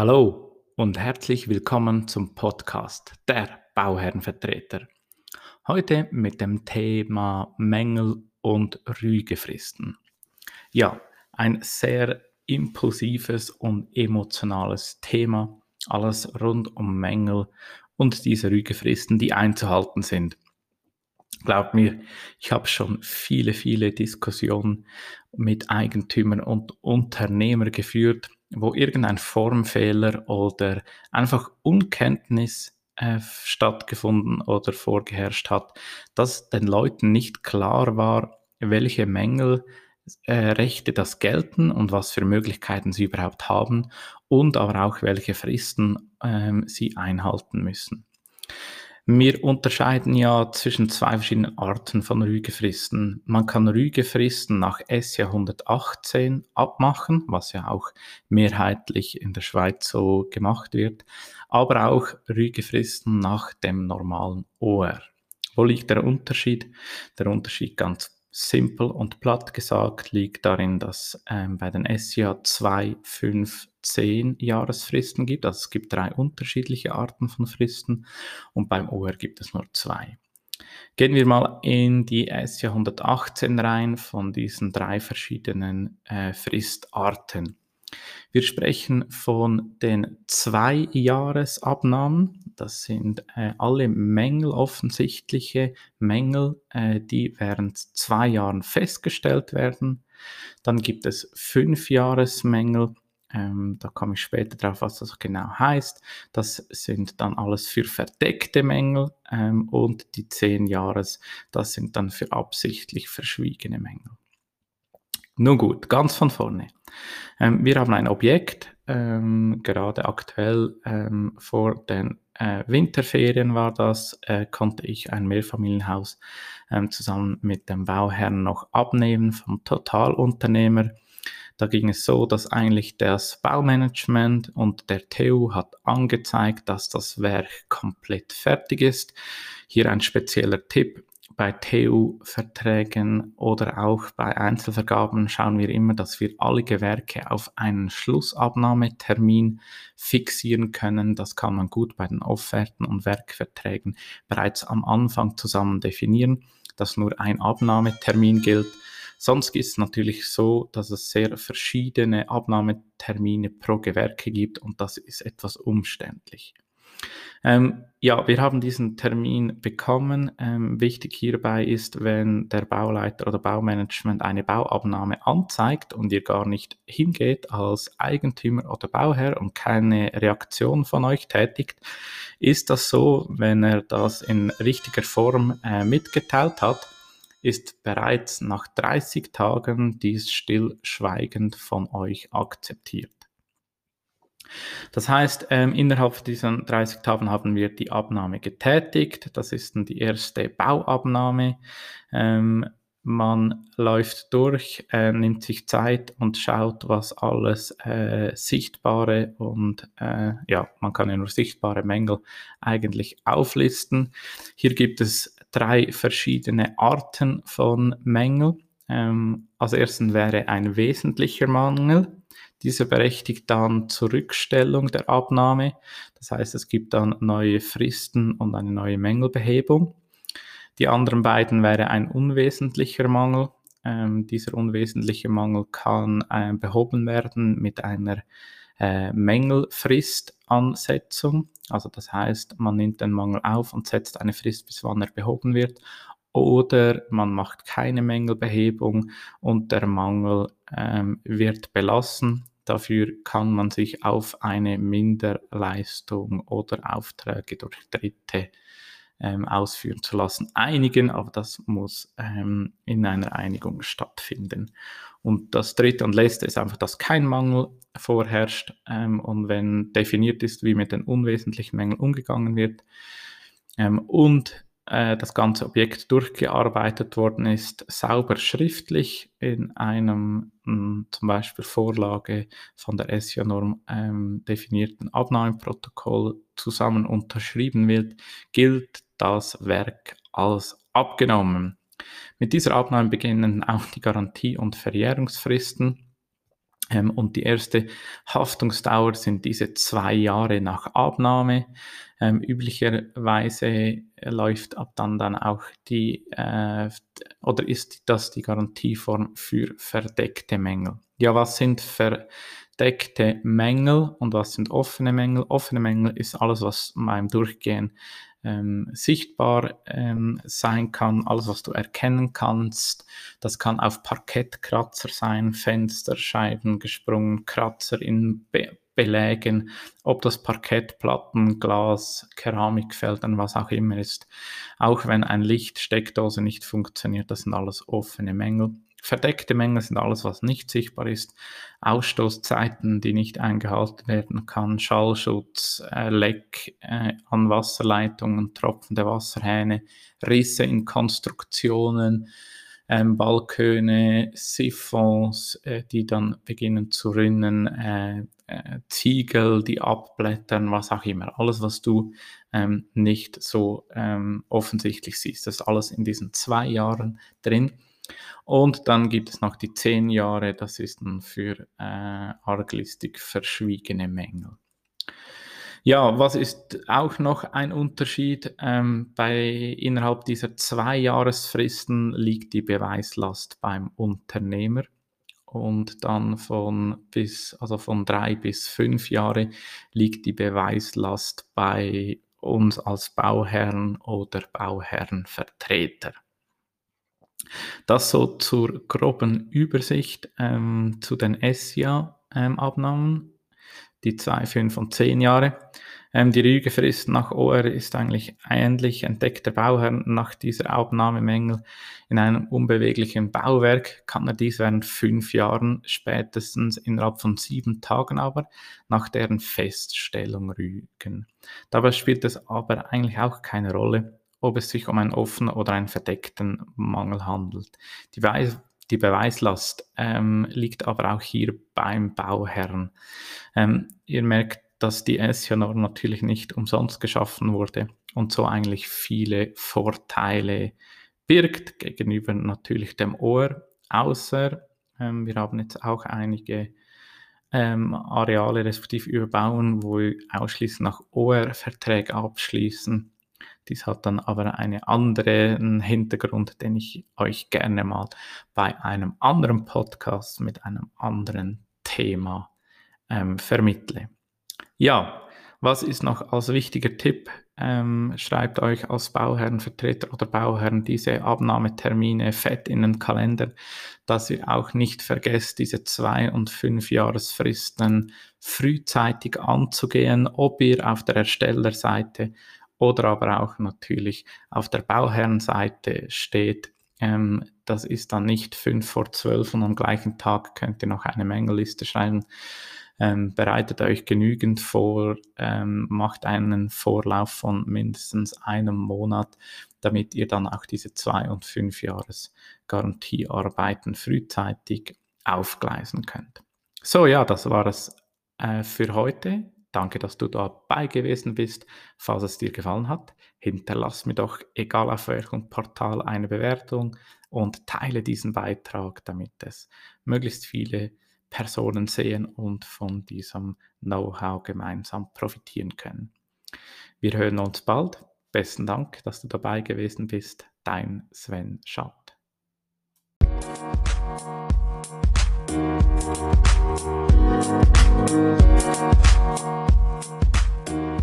Hallo und herzlich willkommen zum Podcast der Bauherrenvertreter. Heute mit dem Thema Mängel und Rügefristen. Ja, ein sehr impulsives und emotionales Thema. Alles rund um Mängel und diese Rügefristen, die einzuhalten sind. Glaubt mir, ich habe schon viele, viele Diskussionen mit Eigentümern und Unternehmern geführt, wo irgendein Formfehler oder einfach Unkenntnis äh, stattgefunden oder vorgeherrscht hat, dass den Leuten nicht klar war, welche Mängel äh, Rechte das gelten und was für Möglichkeiten sie überhaupt haben und aber auch welche Fristen ähm, sie einhalten müssen. Wir unterscheiden ja zwischen zwei verschiedenen Arten von Rügefristen. Man kann Rügefristen nach SJ 118 abmachen, was ja auch mehrheitlich in der Schweiz so gemacht wird, aber auch Rügefristen nach dem normalen OR. Wo liegt der Unterschied? Der Unterschied ganz simpel und platt gesagt liegt darin, dass ähm, bei den SIA 2, 5, 10 Jahresfristen gibt. Also es gibt drei unterschiedliche Arten von Fristen und beim OR gibt es nur zwei. Gehen wir mal in die SIA 118 rein von diesen drei verschiedenen äh, Fristarten. Wir sprechen von den Zwei-Jahres-Abnahmen. Das sind äh, alle Mängel, offensichtliche Mängel, äh, die während zwei Jahren festgestellt werden. Dann gibt es Fünf-Jahres-Mängel. Ähm, da komme ich später drauf, was das genau heißt. Das sind dann alles für verdeckte Mängel ähm, und die zehn Jahres, das sind dann für absichtlich verschwiegene Mängel. Nun gut, ganz von vorne. Ähm, wir haben ein Objekt, ähm, gerade aktuell ähm, vor den äh, Winterferien war das, äh, konnte ich ein Mehrfamilienhaus ähm, zusammen mit dem Bauherrn noch abnehmen vom Totalunternehmer. Da ging es so, dass eigentlich das Baumanagement und der TU hat angezeigt, dass das Werk komplett fertig ist. Hier ein spezieller Tipp bei TU-Verträgen oder auch bei Einzelvergaben schauen wir immer, dass wir alle Gewerke auf einen Schlussabnahmetermin fixieren können. Das kann man gut bei den Offerten und Werkverträgen bereits am Anfang zusammen definieren, dass nur ein Abnahmetermin gilt. Sonst ist es natürlich so, dass es sehr verschiedene Abnahmetermine pro Gewerke gibt und das ist etwas umständlich. Ähm, ja, wir haben diesen Termin bekommen. Ähm, wichtig hierbei ist, wenn der Bauleiter oder Baumanagement eine Bauabnahme anzeigt und ihr gar nicht hingeht als Eigentümer oder Bauherr und keine Reaktion von euch tätigt, ist das so, wenn er das in richtiger Form äh, mitgeteilt hat, ist bereits nach 30 Tagen dies stillschweigend von euch akzeptiert. Das heißt, ähm, innerhalb dieser 30 Tagen haben wir die Abnahme getätigt. Das ist dann die erste Bauabnahme. Ähm, man läuft durch, äh, nimmt sich Zeit und schaut, was alles äh, sichtbare und äh, ja, man kann ja nur sichtbare Mängel eigentlich auflisten. Hier gibt es drei verschiedene Arten von Mängeln. Ähm, als ersten wäre ein wesentlicher Mangel. Dieser berechtigt dann zur Rückstellung der Abnahme. Das heißt, es gibt dann neue Fristen und eine neue Mängelbehebung. Die anderen beiden wäre ein unwesentlicher Mangel. Ähm, dieser unwesentliche Mangel kann äh, behoben werden mit einer äh, Mängelfristansetzung. Also das heißt, man nimmt den Mangel auf und setzt eine Frist, bis wann er behoben wird. Oder man macht keine Mängelbehebung und der Mangel ähm, wird belassen. Dafür kann man sich auf eine Minderleistung oder Aufträge durch Dritte ähm, ausführen zu lassen einigen, aber das muss ähm, in einer Einigung stattfinden. Und das dritte und letzte ist einfach, dass kein Mangel vorherrscht ähm, und wenn definiert ist, wie mit den unwesentlichen Mängeln umgegangen wird ähm, und äh, das ganze Objekt durchgearbeitet worden ist, sauber schriftlich in einem mh, hm, zum Beispiel Vorlage von der SIA-Norm ähm, definierten Abnahmeprotokoll zusammen unterschrieben wird, gilt das Werk als abgenommen. Mit dieser Abnahme beginnen auch die Garantie- und Verjährungsfristen. Ähm, und die erste Haftungsdauer sind diese zwei Jahre nach Abnahme. Ähm, üblicherweise läuft ab dann dann auch die äh, oder ist das die Garantieform für verdeckte Mängel. Ja, was sind verdeckte Mängel und was sind offene Mängel? Offene Mängel ist alles, was beim Durchgehen ähm, sichtbar ähm, sein kann, alles, was du erkennen kannst. Das kann auf Parkettkratzer sein, Fensterscheiben gesprungen, Kratzer in Be Belägen, ob das Parkett, Platten, Glas, Keramikfeldern, was auch immer ist. Auch wenn ein Lichtsteckdose nicht funktioniert, das sind alles offene Mängel. Verdeckte Mängel sind alles, was nicht sichtbar ist. Ausstoßzeiten, die nicht eingehalten werden kann, Schallschutz, äh, Leck äh, an Wasserleitungen, tropfende Wasserhähne, Risse in Konstruktionen, ähm, Balköne, Siphons, äh, die dann beginnen zu rinnen, äh, äh, Ziegel, die abblättern, was auch immer. Alles, was du ähm, nicht so ähm, offensichtlich siehst, das ist alles in diesen zwei Jahren drin. Und dann gibt es noch die zehn Jahre, das ist dann für äh, arglistig verschwiegene Mängel. Ja, was ist auch noch ein Unterschied? Ähm, bei, innerhalb dieser zwei Jahresfristen liegt die Beweislast beim Unternehmer und dann von bis, also von drei bis fünf Jahre liegt die Beweislast bei uns als Bauherren oder Bauherrenvertreter. Das so zur groben Übersicht ähm, zu den SIA-Abnahmen, die 2, 5 und 10 Jahre. Ähm, die Rügefrist nach OR ist eigentlich ähnlich. Entdeckt der Bauherr nach dieser Abnahmemängel in einem unbeweglichen Bauwerk, kann er dies während fünf Jahren, spätestens innerhalb von sieben Tagen aber, nach deren Feststellung rügen. Dabei spielt es aber eigentlich auch keine Rolle, ob es sich um einen offenen oder einen verdeckten Mangel handelt. Die, Beweis, die Beweislast ähm, liegt aber auch hier beim Bauherrn. Ähm, ihr merkt, dass die SIA-Norm natürlich nicht umsonst geschaffen wurde und so eigentlich viele Vorteile birgt gegenüber natürlich dem Ohr, außer ähm, wir haben jetzt auch einige ähm, Areale respektive Überbauen, wo wir ausschließlich nach OR-Verträge abschließen dies hat dann aber einen anderen Hintergrund, den ich euch gerne mal bei einem anderen Podcast mit einem anderen Thema ähm, vermittle. Ja, was ist noch als wichtiger Tipp? Ähm, schreibt euch als Bauherrenvertreter oder Bauherren diese Abnahmetermine fett in den Kalender, dass ihr auch nicht vergesst, diese zwei- und fünf Jahresfristen frühzeitig anzugehen, ob ihr auf der Erstellerseite oder aber auch natürlich auf der Bauherrenseite steht, ähm, das ist dann nicht fünf vor zwölf und am gleichen Tag könnt ihr noch eine Mängelliste schreiben. Ähm, bereitet euch genügend vor, ähm, macht einen Vorlauf von mindestens einem Monat, damit ihr dann auch diese zwei und fünf Jahres Garantiearbeiten frühzeitig aufgleisen könnt. So, ja, das war es äh, für heute. Danke, dass du dabei gewesen bist. Falls es dir gefallen hat, hinterlass mir doch, egal auf welchem Portal, eine Bewertung und teile diesen Beitrag, damit es möglichst viele Personen sehen und von diesem Know-how gemeinsam profitieren können. Wir hören uns bald. Besten Dank, dass du dabei gewesen bist. Dein Sven Schad. Thank you. thank you